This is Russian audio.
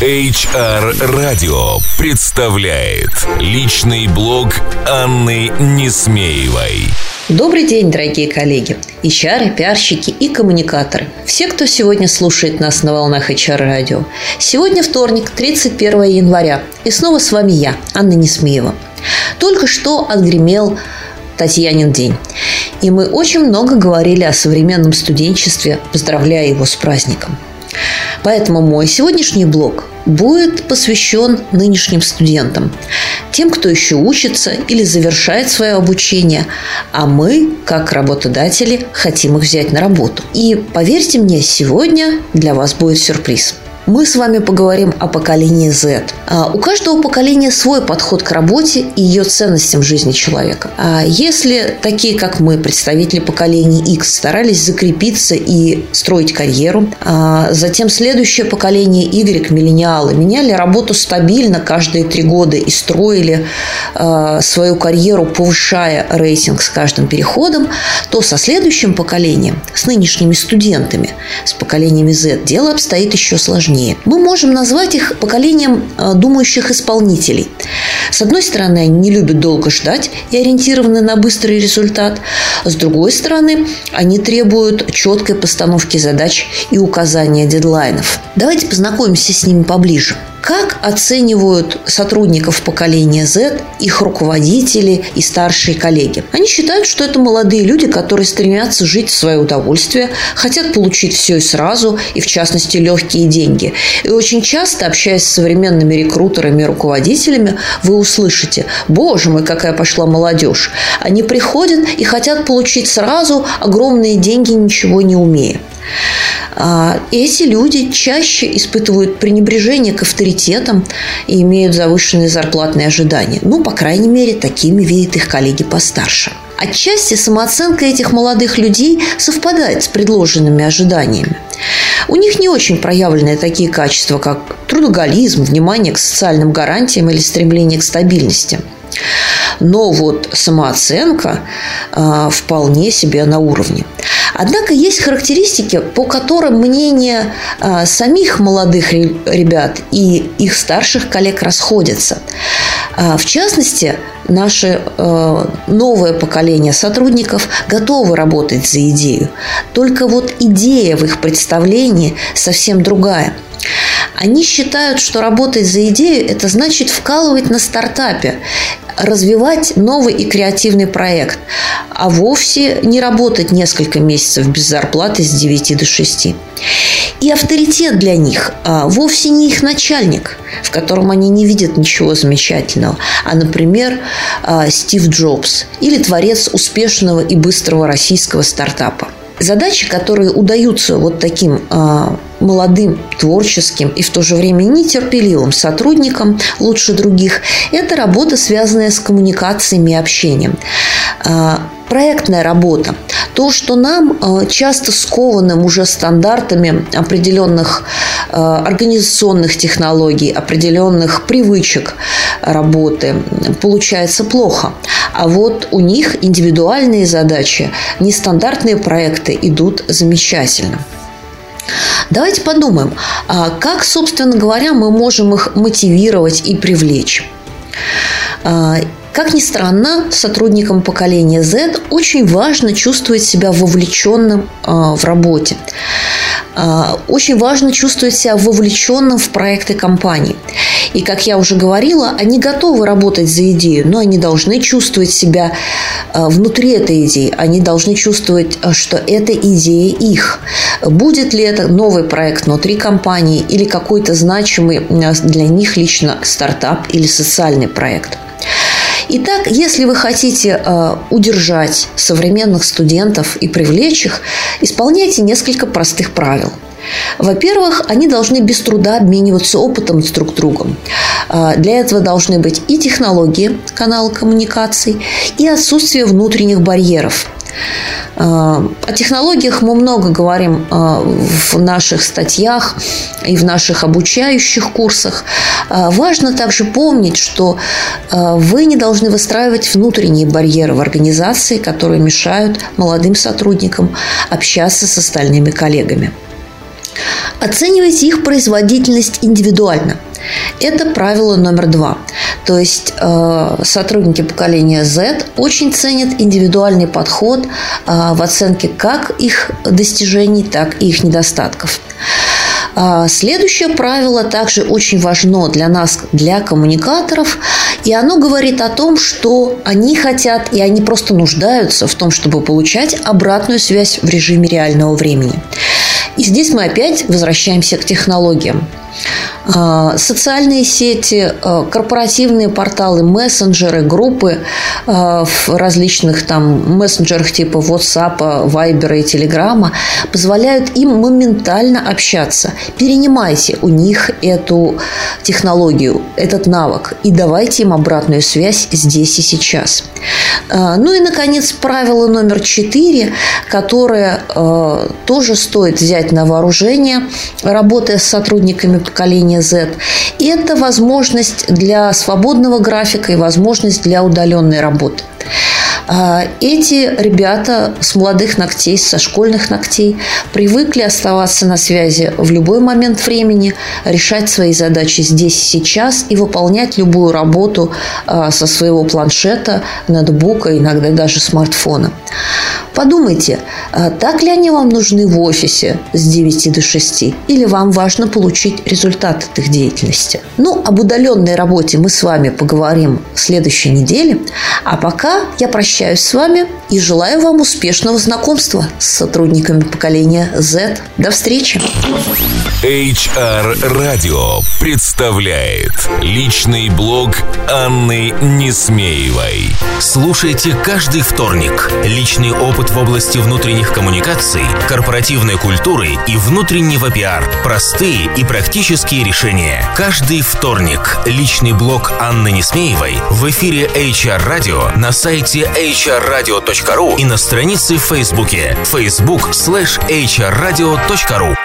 HR Radio представляет личный блог Анны Несмеевой. Добрый день, дорогие коллеги, HR, пиарщики и коммуникаторы. Все, кто сегодня слушает нас на волнах HR радио. Сегодня вторник, 31 января. И снова с вами я, Анна Несмеева. Только что отгремел Татьянин день. И мы очень много говорили о современном студенчестве, поздравляя его с праздником. Поэтому мой сегодняшний блог будет посвящен нынешним студентам, тем, кто еще учится или завершает свое обучение, а мы, как работодатели, хотим их взять на работу. И поверьте мне, сегодня для вас будет сюрприз – мы с вами поговорим о поколении Z. А, у каждого поколения свой подход к работе и ее ценностям в жизни человека. А если такие, как мы, представители поколения X, старались закрепиться и строить карьеру, а затем следующее поколение Y, миллениалы, меняли работу стабильно каждые три года и строили свою карьеру, повышая рейтинг с каждым переходом, то со следующим поколением, с нынешними студентами, с поколениями Z, дело обстоит еще сложнее поколении. Мы можем назвать их поколением э, думающих исполнителей. С одной стороны, они не любят долго ждать и ориентированы на быстрый результат. С другой стороны, они требуют четкой постановки задач и указания дедлайнов. Давайте познакомимся с ними поближе. Как оценивают сотрудников поколения Z, их руководители и старшие коллеги? Они считают, что это молодые люди, которые стремятся жить в свое удовольствие, хотят получить все и сразу, и в частности легкие деньги. И очень часто, общаясь с современными рекрутерами и руководителями, вы услышите, боже мой, какая пошла молодежь. Они приходят и хотят получить сразу огромные деньги, ничего не умея. А, эти люди чаще испытывают пренебрежение к авторитетам и имеют завышенные зарплатные ожидания. Ну, по крайней мере, такими видят их коллеги постарше. Отчасти самооценка этих молодых людей совпадает с предложенными ожиданиями. У них не очень проявлены такие качества, как трудоголизм, внимание к социальным гарантиям или стремление к стабильности. Но вот самооценка э, вполне себе на уровне. Однако есть характеристики, по которым мнения э, самих молодых ребят и их старших коллег расходятся. Э, в частности, наше новое поколение сотрудников готовы работать за идею. Только вот идея в их представлении совсем другая – они считают, что работать за идею – это значит вкалывать на стартапе, развивать новый и креативный проект, а вовсе не работать несколько месяцев без зарплаты с 9 до 6. И авторитет для них а, вовсе не их начальник, в котором они не видят ничего замечательного, а, например, а, Стив Джобс или творец успешного и быстрого российского стартапа. Задачи, которые удаются вот таким а, молодым, творческим и в то же время нетерпеливым сотрудникам лучше других, это работа, связанная с коммуникациями и общением. А, проектная работа. То, что нам а, часто скованным уже стандартами определенных организационных технологий, определенных привычек работы, получается плохо. А вот у них индивидуальные задачи, нестандартные проекты идут замечательно. Давайте подумаем, а как, собственно говоря, мы можем их мотивировать и привлечь. А, как ни странно, сотрудникам поколения Z очень важно чувствовать себя вовлеченным а, в работе. Очень важно чувствовать себя вовлеченным в проекты компании. И, как я уже говорила, они готовы работать за идею, но они должны чувствовать себя э, внутри этой идеи. Они должны чувствовать, что эта идея их. Будет ли это новый проект внутри компании или какой-то значимый для них лично стартап или социальный проект. Итак, если вы хотите э, удержать современных студентов и привлечь их, исполняйте несколько простых правил – во-первых, они должны без труда обмениваться опытом с друг другом. А, для этого должны быть и технологии канала коммуникаций, и отсутствие внутренних барьеров. А, о технологиях мы много говорим а, в наших статьях и в наших обучающих курсах. Важно также помнить, что вы не должны выстраивать внутренние барьеры в организации, которые мешают молодым сотрудникам общаться с остальными коллегами. Оценивайте их производительность индивидуально. Это правило номер два. То есть э, сотрудники поколения Z очень ценят индивидуальный подход э, в оценке как их достижений, так и их недостатков. А, следующее правило также очень важно для нас, для коммуникаторов, и оно говорит о том, что они хотят и они просто нуждаются в том, чтобы получать обратную связь в режиме реального времени. И здесь мы опять возвращаемся к технологиям. А, социальные сети, а, корпоративные порталы, мессенджеры, группы а, в различных там мессенджерах типа WhatsApp, Viber и Telegram позволяют им моментально общаться. Перенимайте у них эту технологию, этот навык и давайте им обратную связь здесь и сейчас. Ну и, наконец, правило номер четыре, которое тоже стоит взять на вооружение, работая с сотрудниками поколения Z. И это возможность для свободного графика и возможность для удаленной работы. А, эти ребята с молодых ногтей, со школьных ногтей привыкли оставаться на связи в любой момент времени, решать свои задачи здесь сейчас и выполнять любую работу а, со своего планшета, ноутбука, иногда даже смартфона. Подумайте, а так ли они вам нужны в офисе с 9 до 6? Или вам важно получить результат от их деятельности? Ну, об удаленной работе мы с вами поговорим в следующей неделе. А пока я прощаюсь с вами и желаю вам успешного знакомства с сотрудниками поколения Z. До встречи! HR Radio представляет личный блог Анны Несмеевой. Слушайте каждый вторник. Личный опыт в области внутренних коммуникаций, корпоративной культуры и внутреннего пиар. Простые и практические решения. Каждый вторник. Личный блог Анны Несмеевой в эфире HR Radio на сайте hrradio.ru и на странице в Фейсбуке facebook slash hrradio.ru